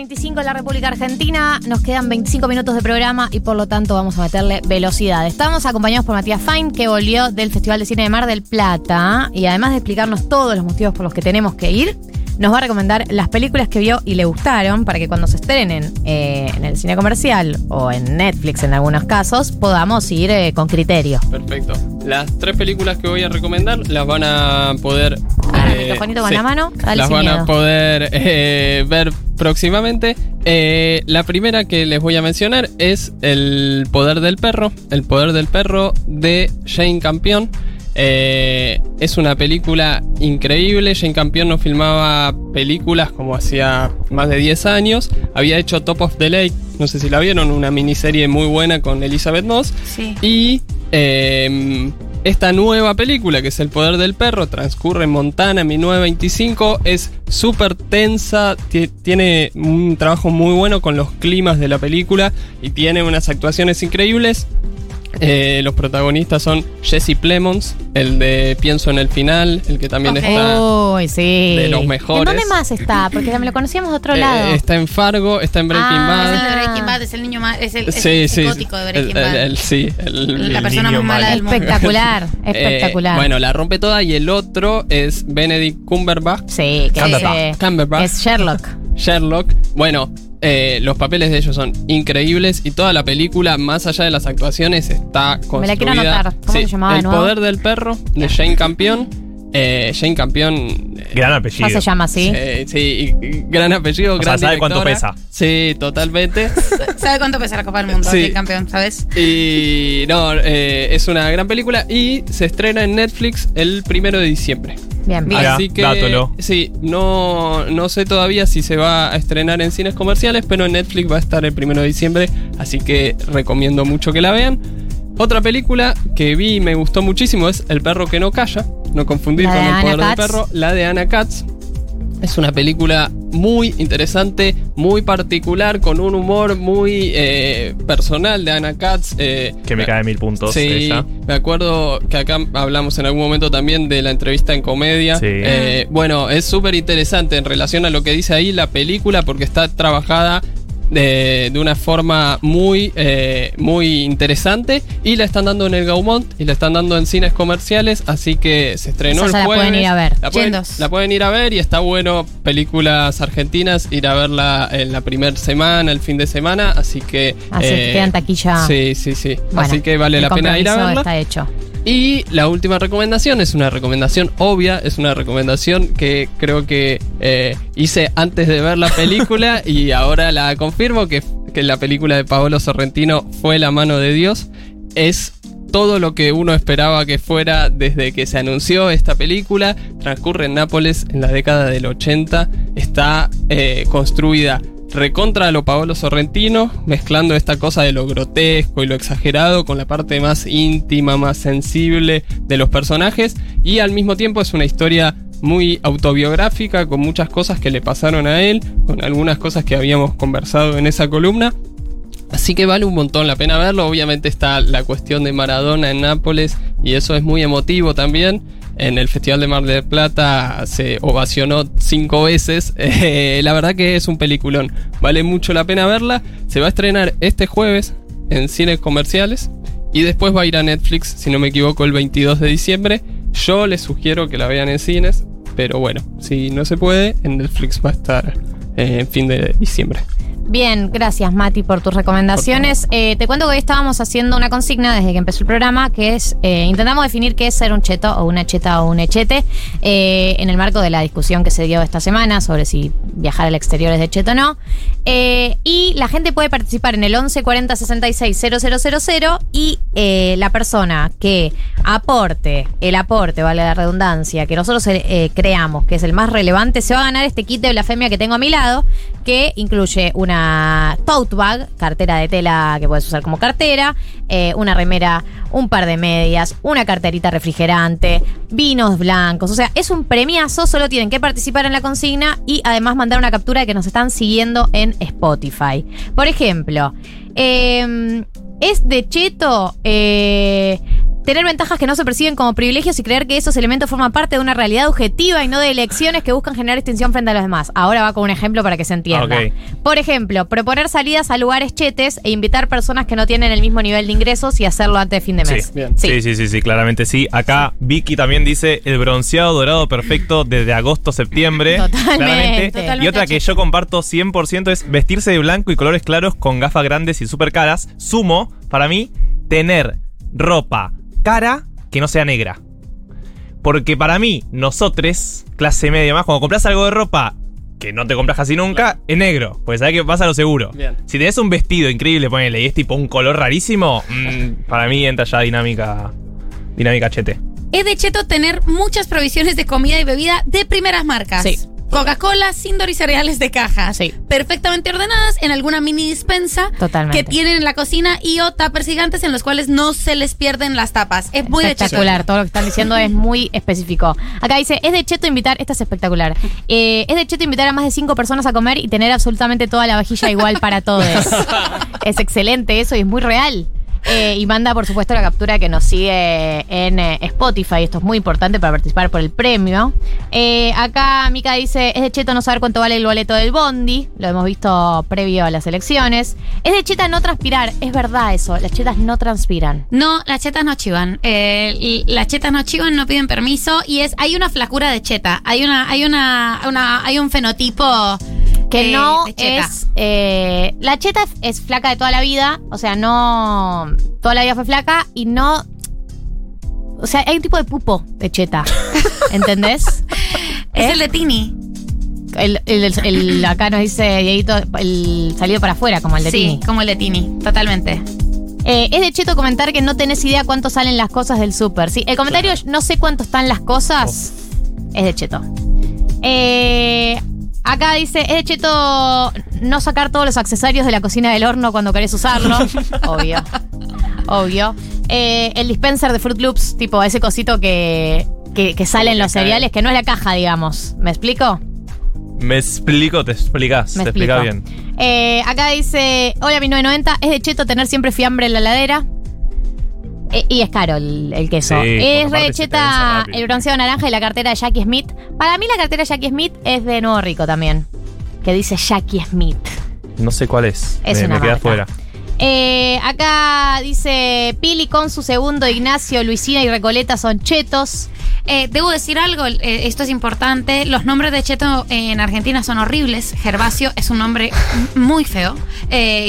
25 en la República Argentina. Nos quedan 25 minutos de programa y por lo tanto vamos a meterle velocidad. Estamos acompañados por Matías Fine, que volvió del Festival de Cine de Mar del Plata. Y además de explicarnos todos los motivos por los que tenemos que ir, nos va a recomendar las películas que vio y le gustaron para que cuando se estrenen eh, en el cine comercial o en Netflix en algunos casos, podamos ir eh, con criterio. Perfecto. Las tres películas que voy a recomendar las van a poder. El eh, con sí, la mano, dale las van a poder eh, ver próximamente. Eh, la primera que les voy a mencionar es El Poder del Perro. El Poder del Perro de Jane Campion. Eh, es una película increíble. Jane Campion no filmaba películas como hacía más de 10 años. Había hecho Top of the Lake, no sé si la vieron, una miniserie muy buena con Elizabeth Moss. Sí. Y eh, esta nueva película, que es El Poder del Perro, transcurre en Montana en 1925. Es súper tensa, ti- tiene un trabajo muy bueno con los climas de la película y tiene unas actuaciones increíbles. Eh, los protagonistas son Jesse Plemons, el de Pienso en el final, el que también está. Uy, sí. de los mejores. ¿En dónde más está? Porque me lo conocíamos de otro eh, lado. está en Fargo, está en Breaking Ah, Es el Bad. de Breaking Bad, es el niño más. Es el, es Sí, el sí. psicótico de Breaking el- Bad. el- el- sí, el- la el persona niño más mala del mundo. espectacular, Eh, espectacular. bueno, la rompe toda y el otro es Benedict Cumberbatch, sí, que es, Cumberbatch. eh, Cumberbatch. es Sherlock. Sherlock. Bueno, eh, los papeles de ellos son increíbles y toda la película, más allá de las actuaciones, está construida. Me la quiero anotar. ¿Cómo Sí, se llamaba El nuevo? poder del perro de Jane Campion. Eh, Jane Campion. Eh, Gran apellido. Ya se llama así. sí, y- y gran apellido, O sea, gran ¿sabe cuánto directora. pesa? Sí, totalmente. ¿Sabe cuánto pesa la Copa del Mundo? Sí. El campeón, ¿sabes? y no, eh, es una gran película y se estrena en Netflix el primero de diciembre. Bien, bien. Así que dátelo. sí, no, no sé todavía si se va a estrenar en cines comerciales, pero en Netflix va a estar el primero de diciembre, así que recomiendo mucho que la vean. Otra película que vi y me gustó muchísimo es El perro que no calla, no confundir con El Anna poder del perro, la de Anna Katz. Es una película muy interesante, muy particular, con un humor muy eh, personal de Anna Katz. eh, Que me cae mil puntos Sí, ella. me acuerdo que acá hablamos en algún momento también de la entrevista en comedia. Sí. Eh, bueno, es súper interesante en relación a lo que dice ahí la película porque está trabajada de, de una forma muy, eh, muy interesante y la están dando en el Gaumont y la están dando en cines comerciales, así que se estrenó Esa el se la jueves. pueden ir a ver. La pueden, Yendos. la pueden ir a ver y está bueno películas argentinas ir a verla en la primera semana, el fin de semana, así que Así que queda en taquilla. Sí, sí, sí. Bueno, Así que vale la pena ir a verla. Está hecho. Y la última recomendación es una recomendación obvia, es una recomendación que creo que eh, hice antes de ver la película y ahora la confirmo que, que la película de Paolo Sorrentino fue La mano de Dios. Es todo lo que uno esperaba que fuera desde que se anunció esta película. Transcurre en Nápoles en la década del 80. Está eh, construida recontra lo Paolo Sorrentino, mezclando esta cosa de lo grotesco y lo exagerado con la parte más íntima, más sensible de los personajes. Y al mismo tiempo es una historia muy autobiográfica, con muchas cosas que le pasaron a él, con algunas cosas que habíamos conversado en esa columna. Así que vale un montón la pena verlo. Obviamente está la cuestión de Maradona en Nápoles y eso es muy emotivo también. En el Festival de Mar del Plata se ovacionó cinco veces. Eh, la verdad que es un peliculón. Vale mucho la pena verla. Se va a estrenar este jueves en cines comerciales y después va a ir a Netflix, si no me equivoco, el 22 de diciembre. Yo les sugiero que la vean en cines, pero bueno, si no se puede, en Netflix va a estar eh, en fin de diciembre. Bien, gracias Mati por tus recomendaciones. Eh, te cuento que hoy estábamos haciendo una consigna desde que empezó el programa, que es, eh, intentamos definir qué es ser un cheto o una cheta o un echete, eh, en el marco de la discusión que se dio esta semana sobre si viajar al exterior es de cheto o no. Eh, y la gente puede participar en el 11 40 66 000 y eh, la persona que aporte, el aporte, vale la redundancia, que nosotros eh, creamos que es el más relevante, se va a ganar este kit de blasfemia que tengo a mi lado, que incluye una tote bag, cartera de tela que puedes usar como cartera, una remera, un par de medias, una carterita refrigerante, vinos blancos. O sea, es un premiazo, solo tienen que participar en la consigna y además mandar una captura de que nos están siguiendo en Spotify. Por ejemplo, eh, es de cheto. eh, tener ventajas que no se perciben como privilegios y creer que esos elementos forman parte de una realidad objetiva y no de elecciones que buscan generar distinción frente a los demás. Ahora va con un ejemplo para que se entienda. Por ejemplo, proponer salidas a lugares chetes e invitar personas que no tienen el mismo nivel de ingresos y hacerlo antes de fin de mes. Sí. Bien. Sí. sí, sí, sí, claramente sí. Acá Vicky también dice el bronceado dorado perfecto desde agosto, septiembre. Totalmente Y otra que yo comparto 100% es vestirse de blanco y colores claros con gafas grandes y súper caras. Sumo, para mí, tener ropa cara que no sea negra. Porque para mí, nosotros, clase media más, cuando compras algo de ropa que no te compras casi nunca, es negro. Porque sabes que vas a lo seguro. Bien. Si tenés un vestido increíble, ponele, y es tipo un color rarísimo, mm, para mí entra ya dinámica. Dinámica chete. Es de cheto tener muchas provisiones de comida y bebida de primeras marcas. Sí. Coca-Cola, Sindor y cereales de caja. Sí. Perfectamente ordenadas en alguna mini dispensa Totalmente. que tienen en la cocina y o tuppers gigantes en los cuales no se les pierden las tapas. Es muy de espectacular, todo lo que están diciendo es muy específico. Acá dice, es de cheto invitar, esta es espectacular, Eh, es de cheto invitar a más de cinco personas a comer y tener absolutamente toda la vajilla igual para todos. es excelente eso y es muy real. Eh, y manda, por supuesto, la captura que nos sigue en eh, Spotify. Esto es muy importante para participar por el premio. Eh, acá Mika dice: Es de cheto no saber cuánto vale el boleto del Bondi. Lo hemos visto previo a las elecciones. Es de cheta no transpirar. Es verdad eso. Las chetas no transpiran. No, las chetas no chivan. Las chetas no chivan, no piden permiso y es hay una flacura de cheta. Hay una hay una- hay un fenotipo Que eh, no de cheta. es. eh, la cheta es, es flaca de toda la vida. O sea, no. Toda la vida fue flaca y no. O sea, hay un tipo de pupo de cheta. ¿Entendés? Es ¿Eh? el de Tini. El, el- acá nos dice Dieguito, el salido para afuera, como el de sí, Tini. como el de Tini, totalmente. Eh, es de cheto comentar que no tenés idea cuánto salen las cosas del súper. Sí, el comentario no sé cuánto están las cosas es de cheto. Eh, acá dice, es de cheto no sacar todos los accesorios de la cocina del horno cuando querés usarlo. Obvio. Obvio. Eh, el dispenser de Fruit Loops, tipo ese cosito que, que, que sale en los cereales, que no es la caja, digamos. ¿Me explico? Me explico, te explicas, Me te explico. bien. Eh, acá dice, hola 1990, es de cheto tener siempre fiambre en la heladera. Eh, y es caro el, el queso. Sí, es porque re de aparte se te cheta vence rápido. el bronceado naranja y la cartera de Jackie Smith. Para mí la cartera de Jackie Smith es de Nuevo Rico también. Que dice Jackie Smith. No sé cuál es. Es me, una me queda fuera. Eh, acá dice Pili con su segundo, Ignacio, Luisina y Recoleta son chetos. Eh, debo decir algo, eh, esto es importante. Los nombres de Cheto en Argentina son horribles. Gervasio es un nombre muy feo.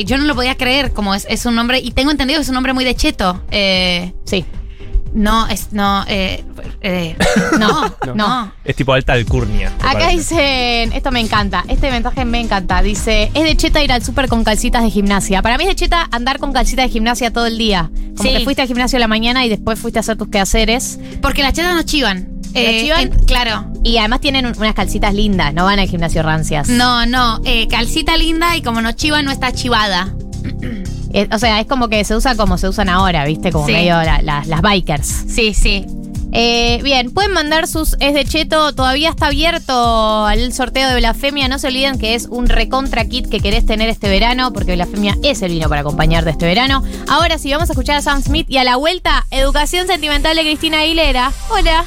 Yo no lo podía creer como es, es un nombre, y tengo entendido que es un nombre muy de Cheto. Sí. no, es, no, eh, eh, no, No. no. Es tipo alta alcurnia. Acá parece. dicen, esto me encanta, este mensaje me encanta. Dice, es de cheta ir al súper con calcitas de gimnasia. Para mí es de cheta andar con calcitas de gimnasia todo el día. Como Sí. que fuiste al gimnasio a la mañana y después fuiste a hacer tus quehaceres. Porque las chetas no chivan. Eh, chivan? en- claro. Y además tienen un- unas calcitas lindas, no van al gimnasio rancias. No, no. eh, calcita linda y como no chiva, no está chivada. Eh, o sea, es como que se usa como se usan ahora, ¿viste? Como Sí. medio la- la- las bikers. Sí, sí. Eh, bien, pueden mandar sus es de cheto. Todavía está abierto el sorteo de Blasfemia. No se olviden que es un recontra kit que querés tener este verano, porque Blasfemia es el vino para acompañarte este verano. Ahora sí, vamos a escuchar a Sam Smith y a la vuelta, Educación Sentimental de Cristina Aguilera. Hola.